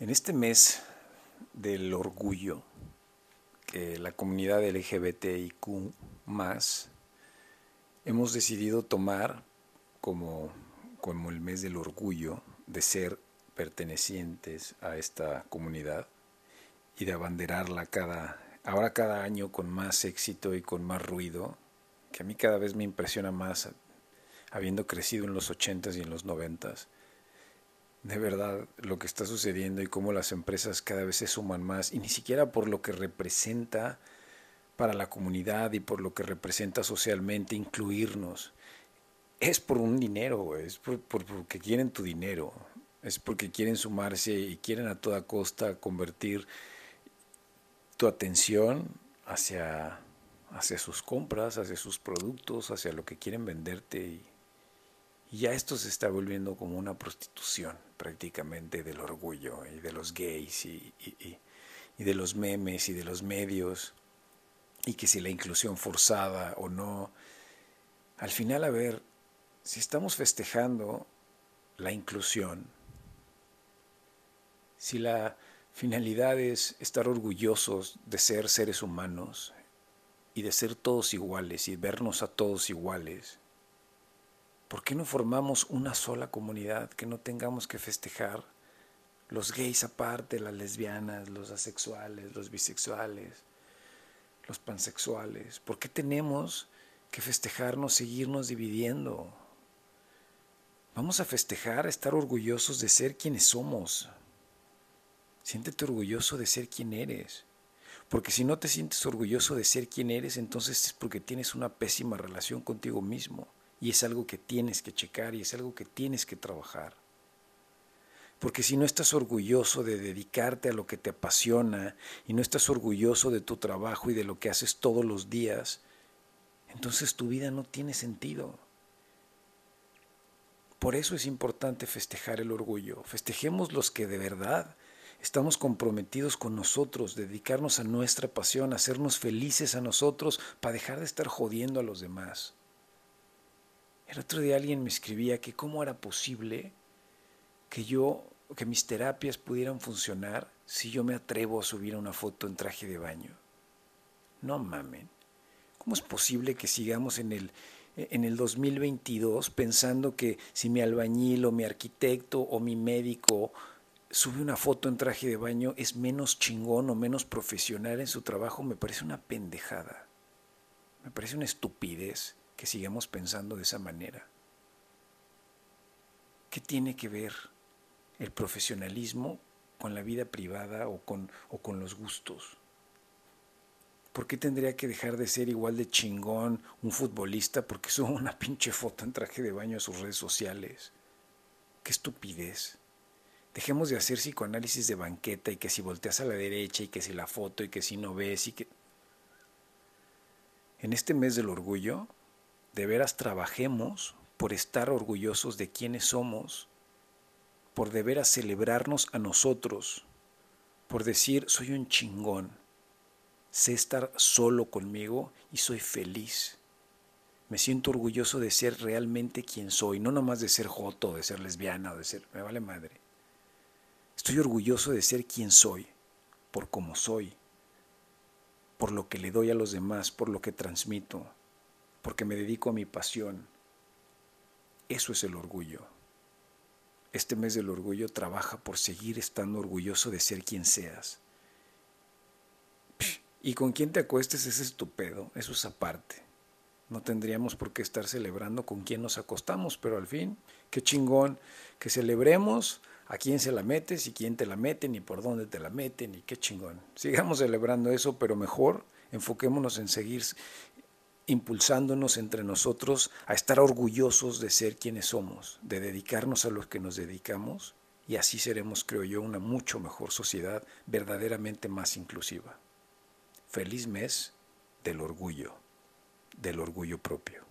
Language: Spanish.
En este mes del orgullo que la comunidad LGBTIQ más hemos decidido tomar como, como el mes del orgullo de ser pertenecientes a esta comunidad y de abanderarla cada, ahora cada año con más éxito y con más ruido, que a mí cada vez me impresiona más habiendo crecido en los ochentas y en los noventas de verdad lo que está sucediendo y cómo las empresas cada vez se suman más, y ni siquiera por lo que representa para la comunidad y por lo que representa socialmente incluirnos. Es por un dinero, es por, porque quieren tu dinero, es porque quieren sumarse y quieren a toda costa convertir tu atención hacia, hacia sus compras, hacia sus productos, hacia lo que quieren venderte y y ya esto se está volviendo como una prostitución prácticamente del orgullo y de los gays y, de los memes y de los medios y que si la inclusión forzada o no. Al final, a ver, si estamos festejando la inclusión, si la finalidad es estar orgullosos de ser seres humanos y de ser todos iguales y vernos a todos iguales, ¿Por qué no formamos una sola comunidad que no tengamos que festejar? Los gays aparte, las lesbianas, los asexuales, los bisexuales, los pansexuales. ¿Por qué tenemos que festejarnos, seguirnos dividiendo? Vamos a festejar, a estar orgullosos de ser quienes somos. Siéntete orgulloso de ser quien eres. Porque si no te sientes orgulloso de ser quien eres, entonces es porque tienes una pésima relación contigo mismo. Y es algo que tienes que checar y es algo que tienes que trabajar. Porque si no estás orgulloso de dedicarte a lo que te apasiona y no estás orgulloso de tu trabajo y de lo que haces todos los días, entonces tu vida no tiene sentido. Por eso es importante festejar el orgullo. Festejemos los que de verdad estamos comprometidos con nosotros, dedicarnos a nuestra pasión, hacernos felices a nosotros para dejar de estar jodiendo a los demás. El otro día alguien me escribía que cómo era posible que yo, que mis terapias pudieran funcionar si yo me atrevo a subir una foto en traje de baño. No mamen. ¿Cómo es posible que sigamos en el, en el 2022 pensando que si mi albañil o mi arquitecto o mi médico sube una foto en traje de baño es menos chingón o menos profesional en su trabajo? Me parece una pendejada. Me parece una estupidez que sigamos pensando de esa manera. ¿Qué tiene que ver el profesionalismo con la vida privada o con, o con los gustos? ¿Por qué tendría que dejar de ser igual de chingón un futbolista porque sube una pinche foto en traje de baño a sus redes sociales? ¡Qué estupidez! Dejemos de hacer psicoanálisis de banqueta y que si volteas a la derecha y que si la foto y que si no ves y que... En este mes del orgullo, de veras trabajemos por estar orgullosos de quienes somos, por de veras celebrarnos a nosotros, por decir soy un chingón, sé estar solo conmigo y soy feliz. Me siento orgulloso de ser realmente quien soy, no nomás de ser joto, de ser lesbiana, de ser, me vale madre. Estoy orgulloso de ser quien soy, por cómo soy, por lo que le doy a los demás, por lo que transmito, porque me dedico a mi pasión. Eso es el orgullo. Este mes del orgullo trabaja por seguir estando orgulloso de ser quien seas. Y con quien te acuestes es estupendo, eso es aparte. No tendríamos por qué estar celebrando con quién nos acostamos, pero al fin, qué chingón que celebremos a quién se la metes y quién te la meten y por dónde te la meten y qué chingón. Sigamos celebrando eso, pero mejor enfoquémonos en seguir impulsándonos entre nosotros a estar orgullosos de ser quienes somos, de dedicarnos a lo que nos dedicamos, y así seremos, creo yo, una mucho mejor sociedad, verdaderamente más inclusiva. Feliz mes del orgullo, del orgullo propio.